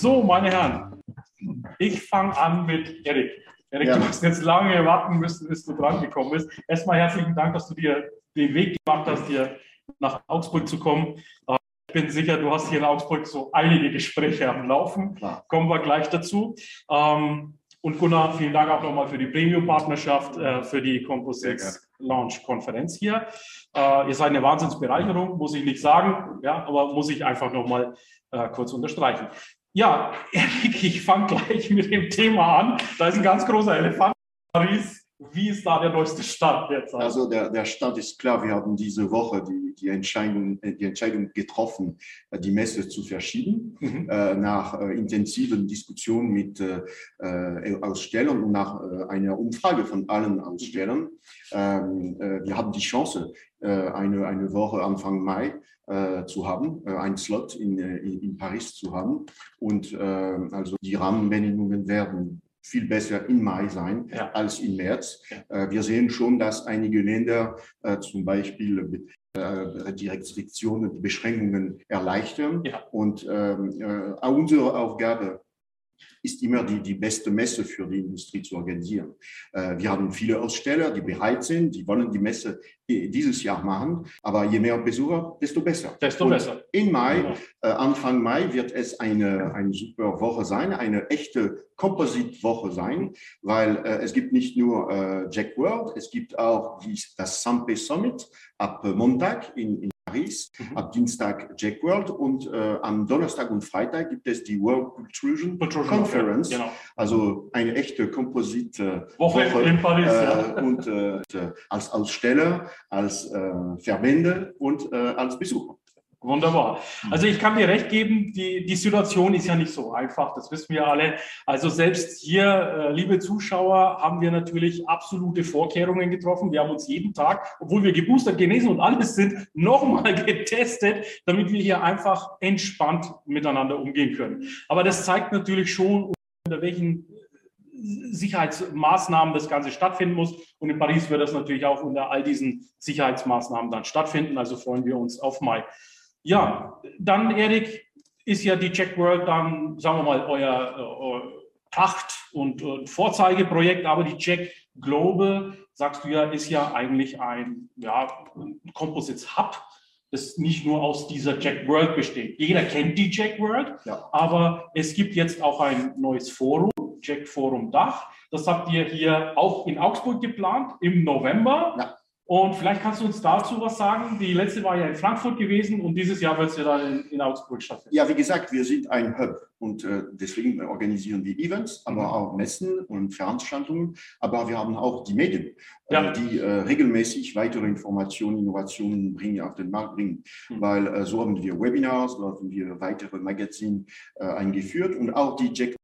So, meine Herren, ich fange an mit Erik. Erik, ja. du hast jetzt lange warten müssen, bis du dran gekommen bist. Erstmal herzlichen Dank, dass du dir den Weg gemacht hast, hier nach Augsburg zu kommen. Ich bin sicher, du hast hier in Augsburg so einige Gespräche am Laufen. Klar. Kommen wir gleich dazu. Ähm, und Gunnar, vielen Dank auch nochmal für die Premium-Partnerschaft, äh, für die Composites Launch-Konferenz hier. Äh, ihr seid eine Wahnsinnsbereicherung, muss ich nicht sagen, ja, aber muss ich einfach nochmal äh, kurz unterstreichen. Ja, Erik, ich fange gleich mit dem Thema an. Da ist ein ganz großer Elefant Paris. Wie ist da der neueste Stand derzeit? Also der, der Stand ist klar. Wir haben diese Woche die, die, Entscheidung, die Entscheidung getroffen, die Messe zu verschieben, mhm. äh, nach äh, intensiven Diskussionen mit äh, äh Ausstellern und nach äh, einer Umfrage von allen Ausstellern. Ähm, äh, wir haben die Chance, eine, eine Woche Anfang Mai äh, zu haben, äh, einen Slot in, äh, in, in, Paris zu haben. Und äh, also die Rahmenbedingungen werden viel besser im Mai sein ja. als im März. Ja. Äh, wir sehen schon, dass einige Länder äh, zum Beispiel die Restriktionen, die Beschränkungen erleichtern. Ja. Und ähm, unsere Aufgabe ist immer die, die beste Messe für die Industrie zu organisieren. Äh, wir haben viele Aussteller, die bereit sind, die wollen die Messe dieses Jahr machen, aber je mehr Besucher, desto besser. Desto Und besser. In Mai, äh, Anfang Mai wird es eine, eine super Woche sein, eine echte Composite-Woche sein, weil äh, es gibt nicht nur äh, Jack World, es gibt auch die, das Sampe Summit ab Montag in, in Paris, mhm. ab Dienstag Jack World und äh, am Donnerstag und Freitag gibt es die World Protrusion, Conference, genau. also eine echte Komposite Woche, Woche in Paris. Äh, ja. Und äh, als Aussteller, als äh, Verbände und als Besucher. Wunderbar. Also ich kann dir recht geben, die, die Situation ist ja nicht so einfach, das wissen wir alle. Also selbst hier, äh, liebe Zuschauer, haben wir natürlich absolute Vorkehrungen getroffen. Wir haben uns jeden Tag, obwohl wir geboostert, genesen und alles sind, nochmal getestet, damit wir hier einfach entspannt miteinander umgehen können. Aber das zeigt natürlich schon, unter welchen Sicherheitsmaßnahmen das Ganze stattfinden muss. Und in Paris wird das natürlich auch unter all diesen Sicherheitsmaßnahmen dann stattfinden. Also freuen wir uns auf Mai. Ja, dann, Erik, ist ja die Check World dann, sagen wir mal, euer, euer Pracht- und, und, Vorzeigeprojekt, aber die Check Global, sagst du ja, ist ja eigentlich ein, ja, ein Composites Hub, das nicht nur aus dieser Jack World besteht. Jeder kennt die Jack World, ja. aber es gibt jetzt auch ein neues Forum, Jack Forum Dach. Das habt ihr hier auch in Augsburg geplant im November. Ja. Und vielleicht kannst du uns dazu was sagen. Die letzte war ja in Frankfurt gewesen und dieses Jahr wird es ja dann in, in, Augsburg stattfinden. Ja, wie gesagt, wir sind ein Hub und äh, deswegen organisieren wir Events, aber mhm. auch Messen und Veranstaltungen. Aber wir haben auch die Medien, äh, ja. äh, die äh, regelmäßig weitere Informationen, Innovationen bringen, auf den Markt bringen. Mhm. Weil äh, so haben wir Webinars, so haben wir weitere Magazine äh, eingeführt und auch die Jack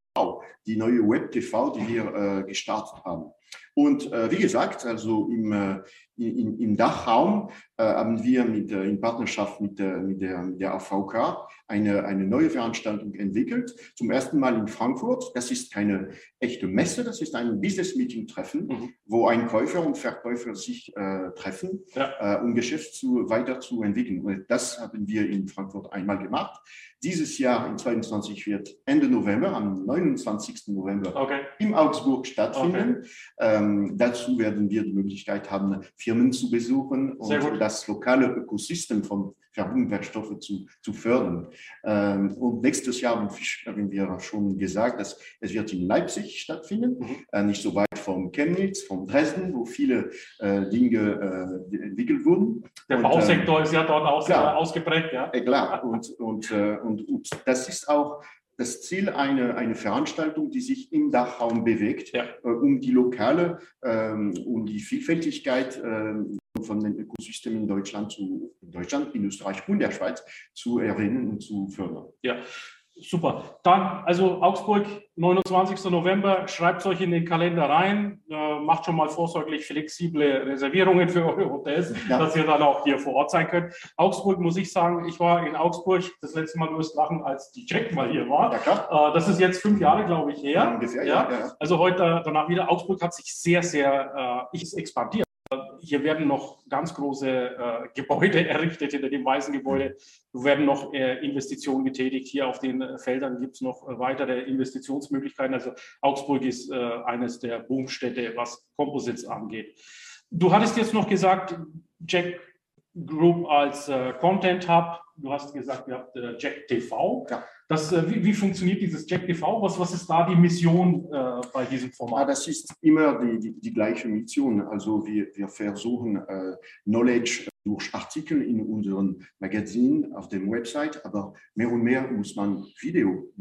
die neue Web TV, die wir gestartet haben. Und äh, wie gesagt, also im, äh, im, im Dachraum äh, haben wir mit, äh, in Partnerschaft mit, äh, mit, der, mit der AVK eine, eine neue Veranstaltung entwickelt. Zum ersten Mal in Frankfurt. Das ist keine echte Messe, das ist ein Business-Meeting-Treffen, mhm. wo ein Käufer und Verkäufer sich äh, treffen, ja. um Geschäft zu, weiter zu entwickeln. Und das haben wir in Frankfurt einmal gemacht. Dieses Jahr in 2022 wird Ende November, am 29. November, okay. im Augsburg stattfinden. Okay. Ähm, dazu werden wir die Möglichkeit haben, Firmen zu besuchen und das lokale Ökosystem von Verbundwerkstoffe zu, zu fördern. Ähm, und nächstes Jahr haben wir schon gesagt, dass es wird in Leipzig stattfinden, mhm. äh, nicht so weit von Chemnitz, von Dresden, wo viele äh, Dinge äh, entwickelt wurden. Der und, Bausektor ist ja dort aus, klar, ausgeprägt. Ja, klar. Und, und, und, und das ist auch das Ziel eine, eine Veranstaltung, die sich im Dachraum bewegt, ja. äh, um die lokale, ähm, um die Vielfältigkeit äh, von den Ökosystemen in Deutschland, zu, in Deutschland, in Österreich und der Schweiz zu erwähnen und zu fördern. Ja, Super. Dann, also Augsburg, 29. November, schreibt es euch in den Kalender rein, äh, macht schon mal vorsorglich flexible Reservierungen für eure Hotels, ja. dass ihr dann auch hier vor Ort sein könnt. Augsburg muss ich sagen, ich war in Augsburg das letzte Mal, du wirst lachen, als die Jack mal hier war. Ja, klar. Äh, das ist jetzt fünf Jahre, glaube ich, her. Ungefähr, ja. ja. Also heute danach wieder. Augsburg hat sich sehr, sehr äh, expandiert. Hier werden noch ganz große äh, Gebäude errichtet hinter dem weißen Gebäude. Es werden noch äh, Investitionen getätigt. Hier auf den äh, Feldern gibt es noch äh, weitere Investitionsmöglichkeiten. Also Augsburg ist äh, eines der Boomstädte, was Composites angeht. Du hattest jetzt noch gesagt, Jack Group als äh, Content Hub. Du hast gesagt, ihr habt Jack TV. Ja. Das, äh, wie, wie, funktioniert dieses Jack TV? Was, was ist da die Mission äh, bei diesem Format? Ja, das ist immer die, die, die, gleiche Mission. Also wir, wir versuchen äh, Knowledge durch Artikel in unserem Magazin auf dem Website, aber mehr und mehr muss man Video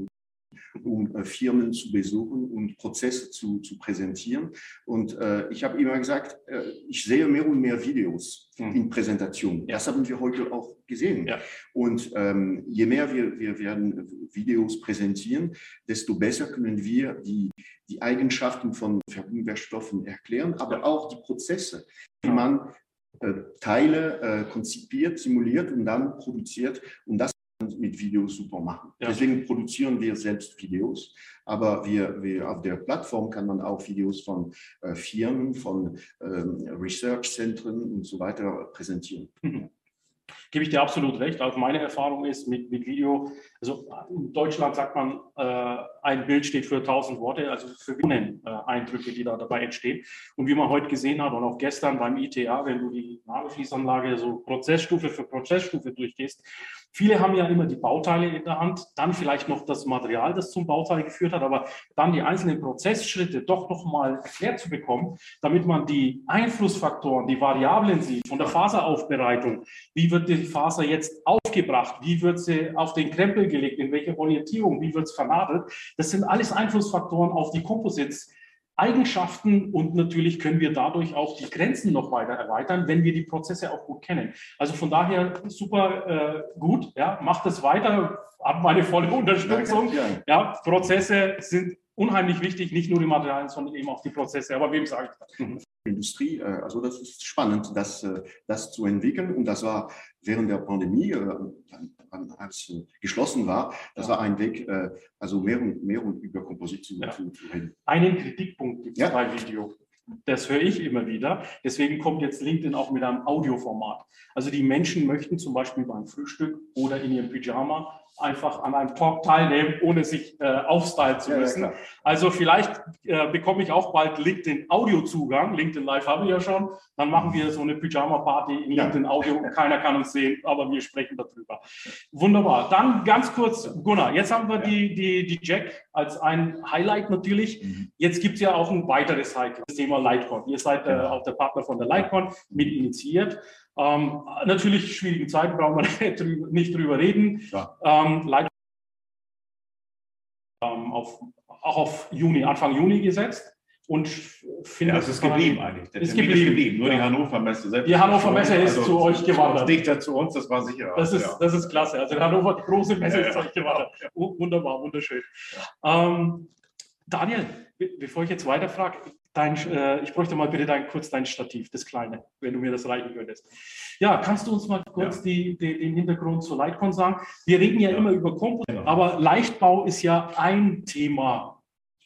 um äh, Firmen zu besuchen und Prozesse zu, zu präsentieren. Und äh, ich habe immer gesagt, äh, ich sehe mehr und mehr Videos mhm. in Präsentationen. Das haben wir heute auch gesehen. Ja. Und ähm, je mehr wir, wir werden Videos präsentieren, desto besser können wir die, die Eigenschaften von Verbundwerkstoffen erklären, aber ja. auch die Prozesse, wie man äh, Teile äh, konzipiert, simuliert und dann produziert. Und das mit Videos super machen. Ja. Deswegen produzieren wir selbst Videos, aber wir, wir auf der Plattform kann man auch Videos von äh, Firmen, von ähm, Research-Zentren und so weiter präsentieren. Mhm. Gebe ich dir absolut recht. Auch meine Erfahrung ist mit, mit Video, also in Deutschland sagt man, äh, ein Bild steht für 1000 Worte, also für äh, Eindrücke, die da dabei entstehen. Und wie man heute gesehen hat und auch gestern beim ITA, wenn du die Nagelfließanlage so Prozessstufe für Prozessstufe durchgehst, Viele haben ja immer die Bauteile in der Hand, dann vielleicht noch das Material, das zum Bauteil geführt hat, aber dann die einzelnen Prozessschritte doch noch mal erklärt zu bekommen, damit man die Einflussfaktoren, die Variablen sieht von der Faseraufbereitung. Wie wird die Faser jetzt aufgebracht? Wie wird sie auf den Krempel gelegt? In welche Orientierung? Wie wird es vernadelt? Das sind alles Einflussfaktoren auf die Composites Eigenschaften und natürlich können wir dadurch auch die Grenzen noch weiter erweitern, wenn wir die Prozesse auch gut kennen. Also von daher super äh, gut, ja, macht es weiter, habt meine volle Unterstützung. Ja, Prozesse sind unheimlich wichtig, nicht nur die Materialien, sondern eben auch die Prozesse. Aber wem sage ich das? Mhm. Industrie. Äh, also das ist spannend, das, äh, das zu entwickeln. Und das war während der Pandemie, äh, als geschlossen war, das war ein Weg, also mehr und mehr und über Komposition ja. zu, zu, reden. Einen Kritikpunkt gibt es ja. bei Video. Das höre ich immer wieder. Deswegen kommt jetzt LinkedIn auch mit einem Audioformat. Also die Menschen möchten zum Beispiel beim Frühstück oder in ihrem Pyjama einfach an einem Talk teilnehmen, ohne sich äh, aufstylen zu müssen. Ja, also vielleicht äh, bekomme ich auch bald LinkedIn Audio-Zugang. LinkedIn Live habe ich ja schon. Dann machen wir so eine Pyjama-Party in LinkedIn Audio. Keiner kann uns sehen, aber wir sprechen darüber. Wunderbar. Dann ganz kurz, Gunnar, jetzt haben wir die, die, die Jack als ein Highlight natürlich. Mhm. Jetzt gibt es ja auch ein weiteres Highlight, das Thema Lightcon. Ihr seid äh, genau. auch der Partner von der Lightcon mit initiiert. Ähm, natürlich schwierigen Zeiten brauchen wir nicht drüber reden. Ja. Ähm, Leitung ähm, auf, auch auf Juni, Anfang Juni gesetzt. Und finde ja, es ist geblieben eigentlich. Der ist geblieben. ist geblieben. Nur ja. die Hannover Messe selbst. Die Hannover Messe ist also zu euch gewandert. Dichter zu uns, das war sicher. Das ist, ja. das ist klasse. Also die Hannover, die große Messe ist zu euch gewandert. Wunderbar, wunderschön. Ähm, Daniel, bevor ich jetzt weiterfrage, dein, äh, ich bräuchte mal bitte dein, kurz dein Stativ, das kleine, wenn du mir das reichen könntest. Ja, kannst du uns mal kurz ja. die, die, den Hintergrund zur Lightcon sagen? Wir reden ja, ja. immer über Composites, genau. aber Leichtbau ist ja ein Thema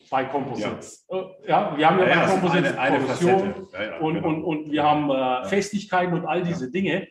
bei Composites. Ja, äh, ja wir haben ja, bei Composites eine, eine und, genau. und, und wir haben äh, Festigkeiten und all diese Dinge.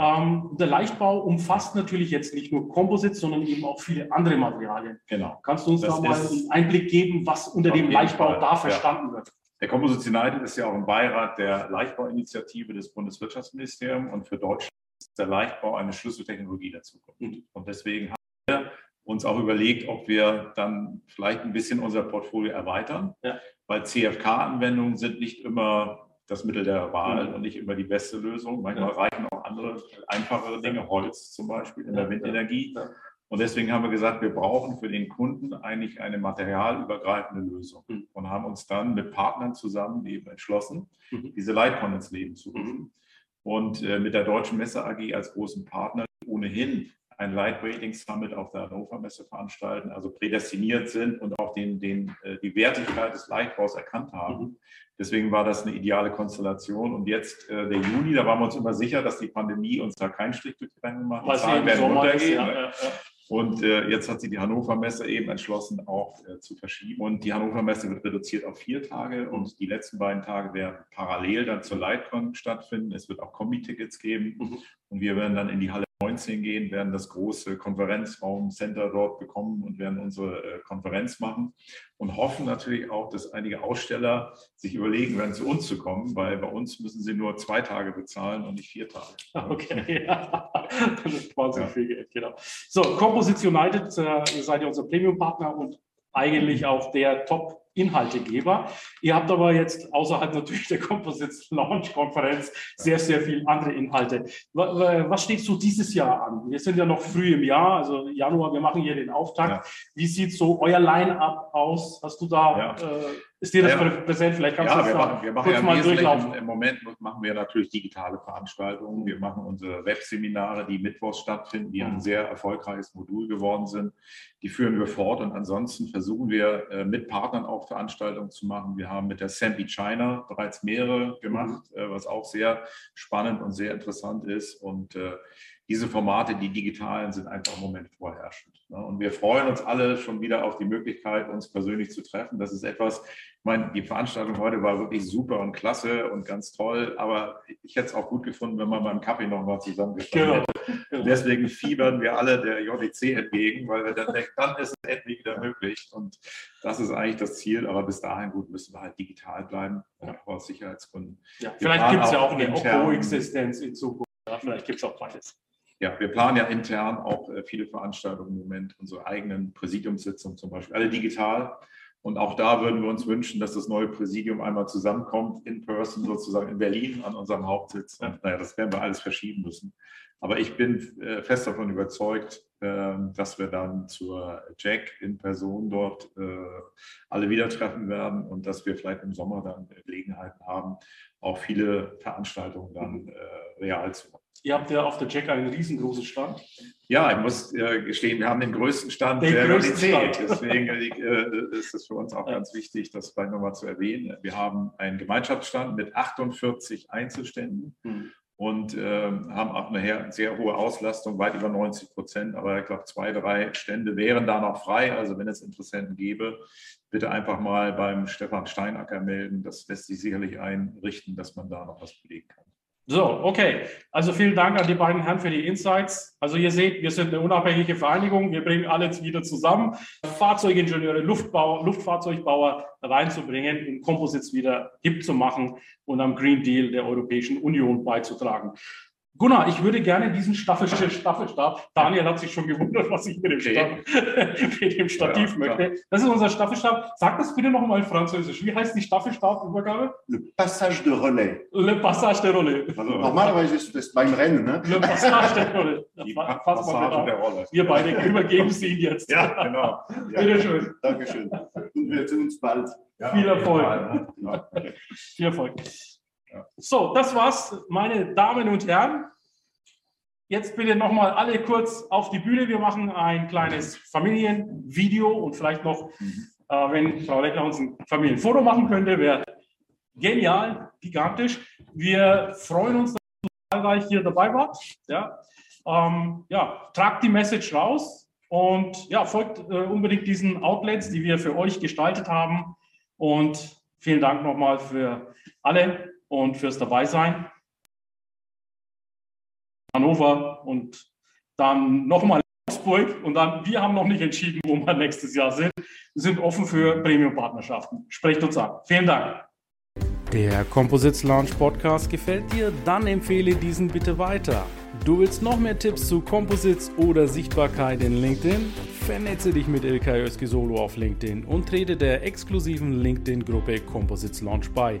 Ähm, der Leichtbau umfasst natürlich jetzt nicht nur Composites, sondern eben auch viele andere Materialien. Genau. Kannst du uns das da mal einen Einblick geben, was unter dem Leichtbau Fall. da verstanden wird? Der Composites United ist ja auch im Beirat der Leichtbauinitiative des Bundeswirtschaftsministeriums und für Deutschland ist der Leichtbau eine Schlüsseltechnologie der Zukunft. Mhm. Und deswegen haben wir uns auch überlegt, ob wir dann vielleicht ein bisschen unser Portfolio erweitern, ja. weil CFK-Anwendungen sind nicht immer das Mittel der Wahl mhm. und nicht immer die beste Lösung. Manchmal ja. reichen auch andere, einfachere Dinge, Holz zum Beispiel in der Windenergie. Ja. Und deswegen haben wir gesagt, wir brauchen für den Kunden eigentlich eine materialübergreifende Lösung mhm. und haben uns dann mit Partnern zusammen eben entschlossen, mhm. diese Leitcon ins Leben zu rufen. Mhm. Und äh, mit der Deutschen Messe AG als großen Partner, die ohnehin ein Lightweighting Summit auf der Hannover Messe veranstalten, also prädestiniert sind und auch den, den, äh, die Wertigkeit des Leichtbaus erkannt haben. Mhm. Deswegen war das eine ideale Konstellation. Und jetzt äh, der Juni, da waren wir uns immer sicher, dass die Pandemie uns da keinen Strich durch die Rechnung macht. Die Zahlen werden runtergehen. Ja, ja, ja. Und äh, jetzt hat sich die Hannover Messe eben entschlossen, auch äh, zu verschieben. Und die Hannover Messe wird reduziert auf vier Tage und die letzten beiden Tage werden parallel dann zur Lightcon stattfinden. Es wird auch Kombi-Tickets geben mhm. und wir werden dann in die Halle 19 gehen, werden das große Konferenzraum-Center dort bekommen und werden unsere äh, Konferenz machen und hoffen natürlich auch, dass einige Aussteller sich überlegen werden, zu uns zu kommen, weil bei uns müssen sie nur zwei Tage bezahlen und nicht vier Tage. Okay, ja. das ist quasi ja. viel Geld, genau. So, Composition United, äh, ihr seid ja unser Premium-Partner und eigentlich auch der Top Inhaltegeber. Ihr habt aber jetzt außerhalb natürlich der Composites Launch Konferenz sehr, sehr viele andere Inhalte. Was steht so dieses Jahr an? Wir sind ja noch früh im Jahr, also Januar, wir machen hier den Auftakt. Ja. Wie sieht so euer Line-up aus? Hast du da ja. äh, ist dir das ja, präsent? Vielleicht kannst ja, du das wir machen, wir machen kurz ja mal durchlaufen. Im Moment machen wir natürlich digitale Veranstaltungen. Wir machen unsere Webseminare, die mittwochs stattfinden, die mhm. ein sehr erfolgreiches Modul geworden sind. Die führen wir fort und ansonsten versuchen wir äh, mit Partnern auch Veranstaltungen zu machen. Wir haben mit der Sampi China bereits mehrere gemacht, mhm. was auch sehr spannend und sehr interessant ist. Und äh, diese Formate, die digitalen, sind einfach im Moment vorherrschend. Ne? Und wir freuen uns alle schon wieder auf die Möglichkeit, uns persönlich zu treffen. Das ist etwas, ich meine, die Veranstaltung heute war wirklich super und klasse und ganz toll, aber ich hätte es auch gut gefunden, wenn man beim Kaffee nochmal zusammengestanden genau. hätte. Genau. Deswegen fiebern wir alle der JDC entgegen, weil wir dann denken, dann ist es endlich wieder möglich. Und das ist eigentlich das Ziel, aber bis dahin gut müssen wir halt digital bleiben, ja. aus Sicherheitsgründen. Ja, vielleicht gibt es ja auch eine Coexistenz in Zukunft. Ja, vielleicht gibt es auch beides ja, wir planen ja intern auch äh, viele Veranstaltungen im Moment, unsere eigenen Präsidiumssitzungen zum Beispiel, alle digital. Und auch da würden wir uns wünschen, dass das neue Präsidium einmal zusammenkommt, in person sozusagen in Berlin an unserem Hauptsitz. Und naja, das werden wir alles verschieben müssen. Aber ich bin äh, fest davon überzeugt, dass wir dann zur Jack in Person dort äh, alle wieder treffen werden und dass wir vielleicht im Sommer dann Gelegenheiten haben, auch viele Veranstaltungen dann real zu machen. Ihr habt ja auf der Jack einen riesengroßen Stand. Ja, ich muss äh, gestehen, wir haben den größten Stand den der größten Stand. Deswegen äh, ist es für uns auch ja. ganz wichtig, das vielleicht nochmal zu erwähnen. Wir haben einen Gemeinschaftsstand mit 48 Einzelständen mhm. Und äh, haben auch eine sehr hohe Auslastung, weit über 90 Prozent. Aber ich glaube, zwei, drei Stände wären da noch frei. Also wenn es Interessenten gäbe, bitte einfach mal beim Stefan Steinacker melden. Das lässt sich sicherlich einrichten, dass man da noch was belegen kann. So, okay. Also vielen Dank an die beiden Herren für die Insights. Also ihr seht, wir sind eine unabhängige Vereinigung. Wir bringen alles wieder zusammen, Fahrzeugingenieure, Luftbauer, Luftfahrzeugbauer reinzubringen, um Composites wieder hip zu machen und am Green Deal der Europäischen Union beizutragen. Gunnar, ich würde gerne diesen Staffel, Staffelstab, Daniel hat sich schon gewundert, was ich mit dem, okay. Stab, mit dem Stativ ja, möchte. Das ist unser Staffelstab. Sag das bitte nochmal in Französisch. Wie heißt die Staffelstabübergabe? Le Passage de Relais. Le Passage de Relais. Also, Normalerweise ist das beim Rennen, ne? Le Passage de Relais. Die pa Passage der Rolle. Wir beide übergeben Sie ihn jetzt. Ja, genau. Ja. Bitte schön. Dankeschön. Und wir sehen uns bald. Ja, Viel Erfolg. Ne? Viel Erfolg. So, das war's, meine Damen und Herren. Jetzt bitte nochmal alle kurz auf die Bühne. Wir machen ein kleines Familienvideo und vielleicht noch, mhm. äh, wenn Frau Leckler uns ein Familienfoto machen könnte, wäre genial, gigantisch. Wir freuen uns, dass ihr zahlreich hier dabei wart. Ja, ähm, ja tragt die Message raus und ja, folgt äh, unbedingt diesen Outlets, die wir für euch gestaltet haben. Und vielen Dank nochmal für alle und fürs Dabeisein. Hannover und dann nochmal Augsburg und dann, wir haben noch nicht entschieden, wo wir nächstes Jahr sind. Wir sind offen für Premium-Partnerschaften. Sprecht uns an. Vielen Dank. Der Composites Launch Podcast gefällt dir? Dann empfehle diesen bitte weiter. Du willst noch mehr Tipps zu Composites oder Sichtbarkeit in LinkedIn? Vernetze dich mit Ilkay Solo auf LinkedIn und trete der exklusiven LinkedIn-Gruppe Composites Launch bei.